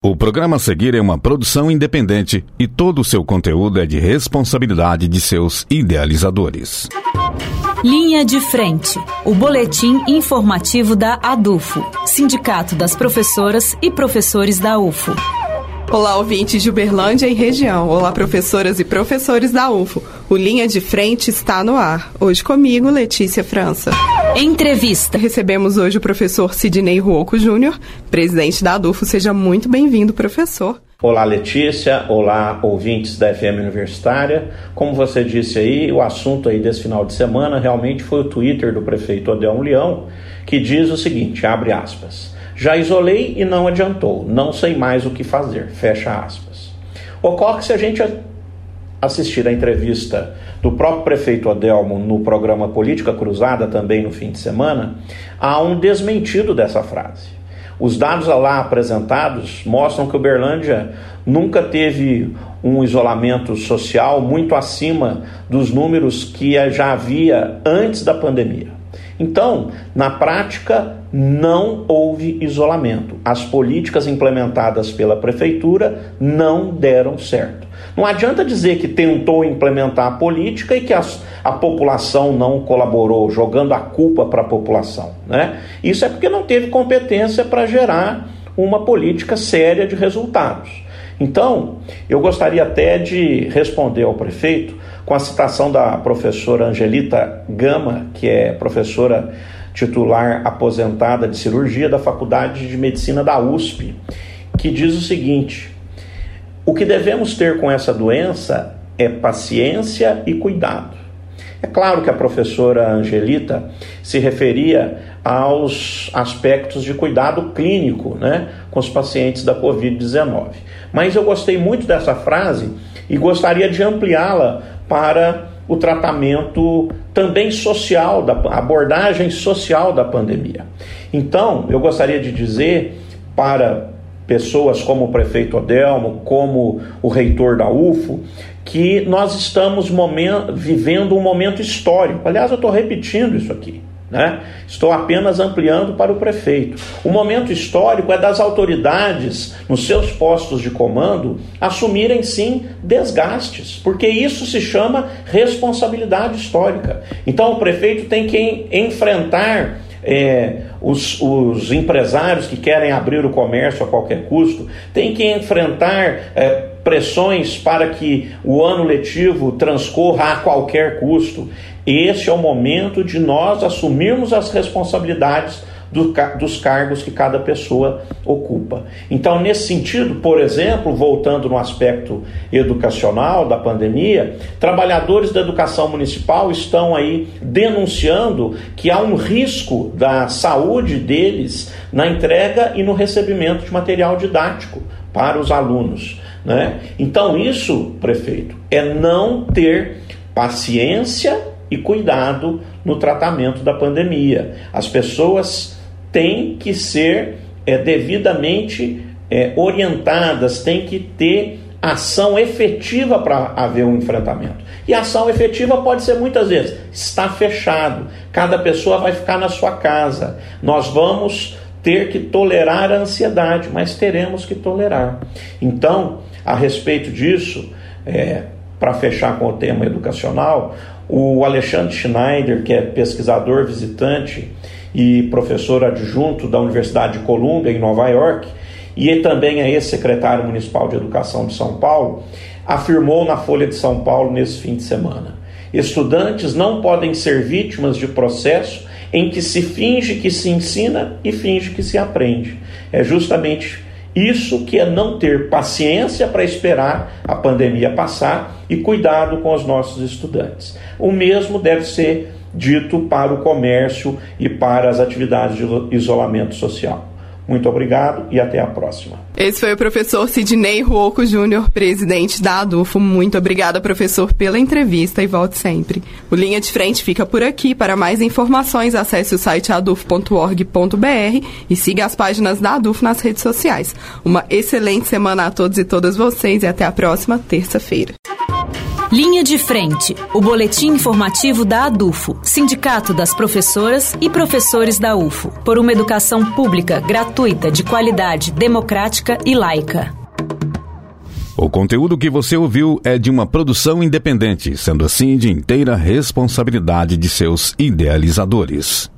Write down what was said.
O programa a seguir é uma produção independente e todo o seu conteúdo é de responsabilidade de seus idealizadores. Linha de Frente, o boletim informativo da ADUFO, Sindicato das Professoras e Professores da UFO. Olá, ouvintes de Uberlândia e região. Olá, professoras e professores da UFO. O Linha de Frente está no ar. Hoje comigo, Letícia França. Entrevista. Recebemos hoje o professor Sidney Ruoco Júnior, presidente da ADUFO. Seja muito bem-vindo, professor. Olá, Letícia. Olá, ouvintes da FM Universitária. Como você disse aí, o assunto aí desse final de semana realmente foi o Twitter do prefeito Odelmo Leão, que diz o seguinte, abre aspas... Já isolei e não adiantou, não sei mais o que fazer. Fecha aspas. Ocorre que se a gente assistir a entrevista do próprio prefeito Adelmo no programa Política Cruzada, também no fim de semana, há um desmentido dessa frase. Os dados lá apresentados mostram que Uberlândia nunca teve um isolamento social muito acima dos números que já havia antes da pandemia. Então, na prática, não houve isolamento. As políticas implementadas pela prefeitura não deram certo. Não adianta dizer que tentou implementar a política e que as, a população não colaborou, jogando a culpa para a população. Né? Isso é porque não teve competência para gerar uma política séria de resultados. Então, eu gostaria até de responder ao prefeito com a citação da professora Angelita Gama, que é professora titular aposentada de cirurgia da Faculdade de Medicina da USP, que diz o seguinte: o que devemos ter com essa doença é paciência e cuidado. É claro que a professora Angelita se referia aos aspectos de cuidado clínico né, com os pacientes da Covid-19. Mas eu gostei muito dessa frase e gostaria de ampliá-la para o tratamento também social, da abordagem social da pandemia. Então, eu gostaria de dizer para pessoas como o prefeito Odelmo, como o reitor da UFO, que nós estamos momento, vivendo um momento histórico. Aliás, eu estou repetindo isso aqui. Né? Estou apenas ampliando para o prefeito. O momento histórico é das autoridades, nos seus postos de comando, assumirem sim desgastes, porque isso se chama responsabilidade histórica. Então o prefeito tem que enfrentar é, os, os, empresários que querem abrir o comércio a qualquer custo, tem que enfrentar é, pressões para que o ano letivo transcorra a qualquer custo. Esse é o momento de nós assumirmos as responsabilidades do, dos cargos que cada pessoa ocupa. Então, nesse sentido, por exemplo, voltando no aspecto educacional da pandemia, trabalhadores da educação municipal estão aí denunciando que há um risco da saúde deles na entrega e no recebimento de material didático para os alunos. Né? Então, isso, prefeito, é não ter paciência e cuidado no tratamento da pandemia. As pessoas têm que ser é, devidamente é, orientadas, têm que ter ação efetiva para haver um enfrentamento. E ação efetiva pode ser muitas vezes está fechado, cada pessoa vai ficar na sua casa. Nós vamos ter que tolerar a ansiedade, mas teremos que tolerar. Então, a respeito disso, é, para fechar com o tema educacional, o Alexandre Schneider, que é pesquisador visitante e professor adjunto da Universidade de Colômbia, em Nova York, e também é ex-secretário municipal de Educação de São Paulo, afirmou na Folha de São Paulo nesse fim de semana: estudantes não podem ser vítimas de processo em que se finge que se ensina e finge que se aprende. É justamente isso que é não ter paciência para esperar a pandemia passar e cuidado com os nossos estudantes. O mesmo deve ser dito para o comércio e para as atividades de isolamento social. Muito obrigado e até a próxima. Esse foi o professor Sidney Ruoco Júnior, presidente da ADUFO. Muito obrigada, professor, pela entrevista e volte sempre. O Linha de Frente fica por aqui. Para mais informações, acesse o site adufo.org.br e siga as páginas da ADUFO nas redes sociais. Uma excelente semana a todos e todas vocês e até a próxima terça-feira. Linha de Frente, o boletim informativo da ADUFO, Sindicato das Professoras e Professores da UFO, por uma educação pública, gratuita, de qualidade, democrática e laica. O conteúdo que você ouviu é de uma produção independente, sendo assim de inteira responsabilidade de seus idealizadores.